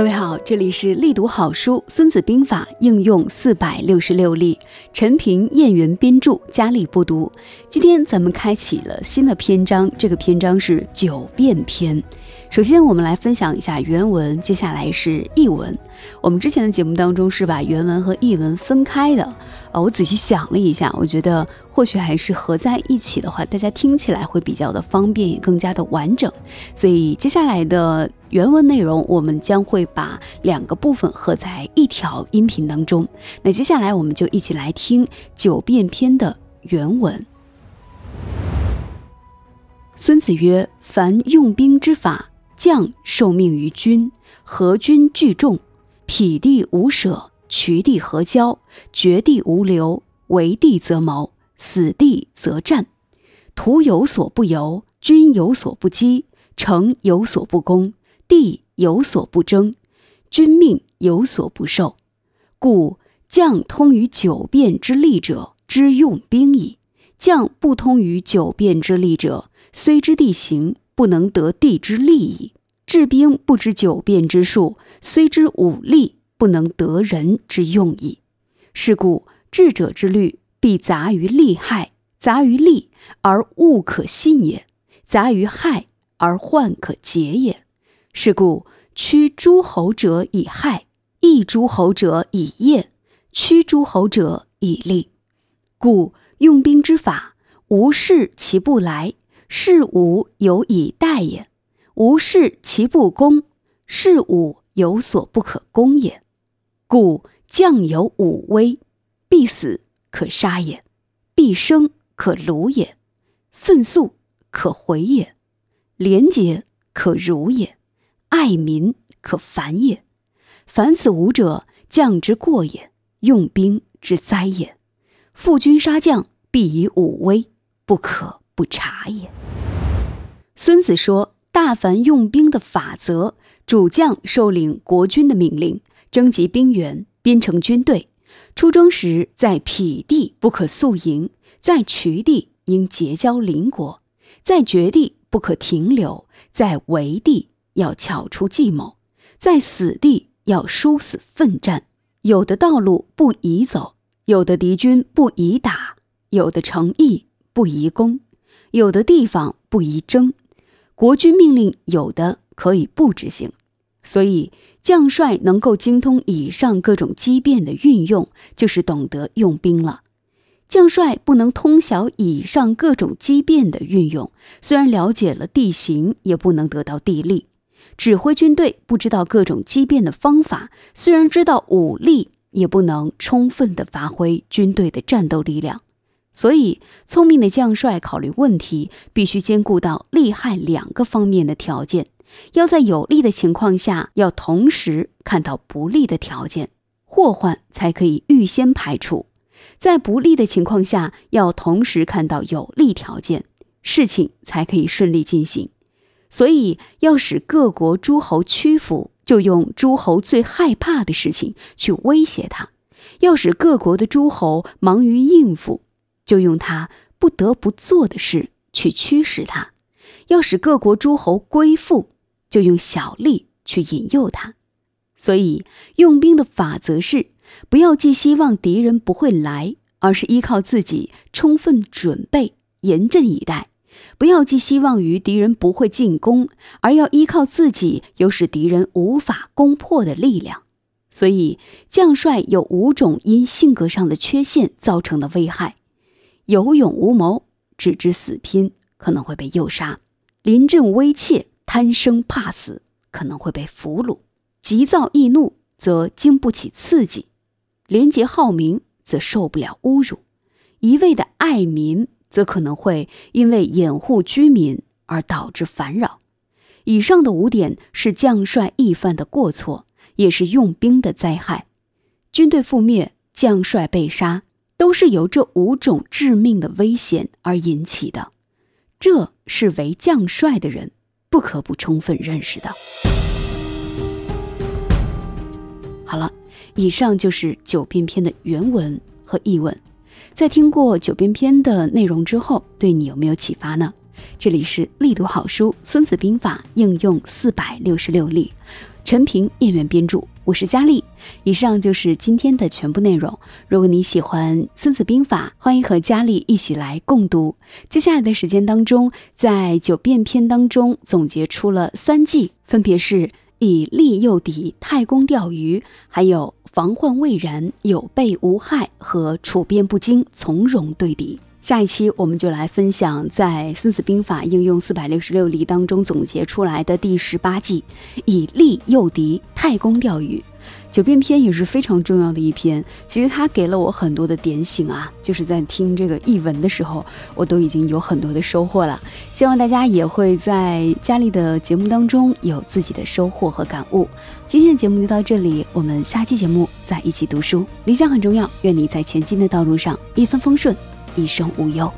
各位好，这里是力读好书《孙子兵法》应用四百六十六例，陈平、燕云编著，佳丽播读。今天咱们开启了新的篇章，这个篇章是九变篇。首先，我们来分享一下原文，接下来是译文。我们之前的节目当中是把原文和译文分开的。呃，我仔细想了一下，我觉得或许还是合在一起的话，大家听起来会比较的方便，也更加的完整。所以接下来的原文内容，我们将会把两个部分合在一条音频当中。那接下来我们就一起来听《九变篇》的原文。孙子曰：“凡用兵之法，将受命于君，合军聚众，匹地无舍。”取地合交，绝地无留，为地则谋，死地则战。徒有所不由，君有所不击，城有所不攻，地有所不争，君命有所不受。故将通于九变之利者，之用兵矣；将不通于九变之利者，虽知地形，不能得地之利矣。治兵不知九变之术，虽知武力。不能得人之用矣。是故智者之虑，必杂于利害，杂于利而物可信也；杂于害而患可解也。是故屈诸侯者以害，抑诸侯者以业，屈诸侯者以利。故用兵之法，无事其不来，事无有以待也；无事其不攻，事无有所不可攻也。故将有五威：必死可杀也，必生可虏也，愤速可回也，廉洁可辱也，爱民可烦也。凡此五者，将之过也，用兵之灾也。负君杀将，必以武威，不可不察也。孙子说：大凡用兵的法则，主将受领国君的命令。征集兵员，编成军队。出征时，在匹地不可宿营，在渠地应结交邻国，在绝地不可停留，在围地要巧出计谋，在死地要殊死奋战。有的道路不宜走，有的敌军不宜打，有的城邑不宜攻，有的地方不宜争。国君命令有的可以不执行。所以，将帅能够精通以上各种机变的运用，就是懂得用兵了。将帅不能通晓以上各种机变的运用，虽然了解了地形，也不能得到地利。指挥军队不知道各种机变的方法，虽然知道武力，也不能充分的发挥军队的战斗力量。所以，聪明的将帅考虑问题，必须兼顾到利害两个方面的条件。要在有利的情况下，要同时看到不利的条件，祸患才可以预先排除；在不利的情况下，要同时看到有利条件，事情才可以顺利进行。所以，要使各国诸侯屈服，就用诸侯最害怕的事情去威胁他；要使各国的诸侯忙于应付，就用他不得不做的事去驱使他；要使各国诸侯归附。就用小利去引诱他，所以用兵的法则是：不要寄希望敌人不会来，而是依靠自己充分准备，严阵以待；不要寄希望于敌人不会进攻，而要依靠自己有使敌人无法攻破的力量。所以，将帅有五种因性格上的缺陷造成的危害：有勇无谋，只知死拼，可能会被诱杀；临阵危怯。贪生怕死，可能会被俘虏；急躁易怒，则经不起刺激；廉洁好名，则受不了侮辱；一味的爱民，则可能会因为掩护居民而导致烦扰。以上的五点是将帅易犯的过错，也是用兵的灾害。军队覆灭，将帅被杀，都是由这五种致命的危险而引起的。这是为将帅的人。不可不充分认识的。好了，以上就是九变篇的原文和译文。在听过九变篇的内容之后，对你有没有启发呢？这里是力读好书《孙子兵法》应用四百六十六例。陈平演员编著，我是佳丽。以上就是今天的全部内容。如果你喜欢《孙子兵法》，欢迎和佳丽一起来共读。接下来的时间当中，在九变篇当中总结出了三计，分别是以利诱敌、太公钓鱼，还有防患未然、有备无害和处变不惊、从容对敌。下一期我们就来分享在《孙子兵法》应用四百六十六例当中总结出来的第十八计，以利诱敌，太公钓鱼。九变篇也是非常重要的一篇，其实它给了我很多的点醒啊，就是在听这个译文的时候，我都已经有很多的收获了。希望大家也会在佳丽的节目当中有自己的收获和感悟。今天的节目就到这里，我们下期节目再一起读书。理想很重要，愿你在前进的道路上一帆风顺。一生无忧。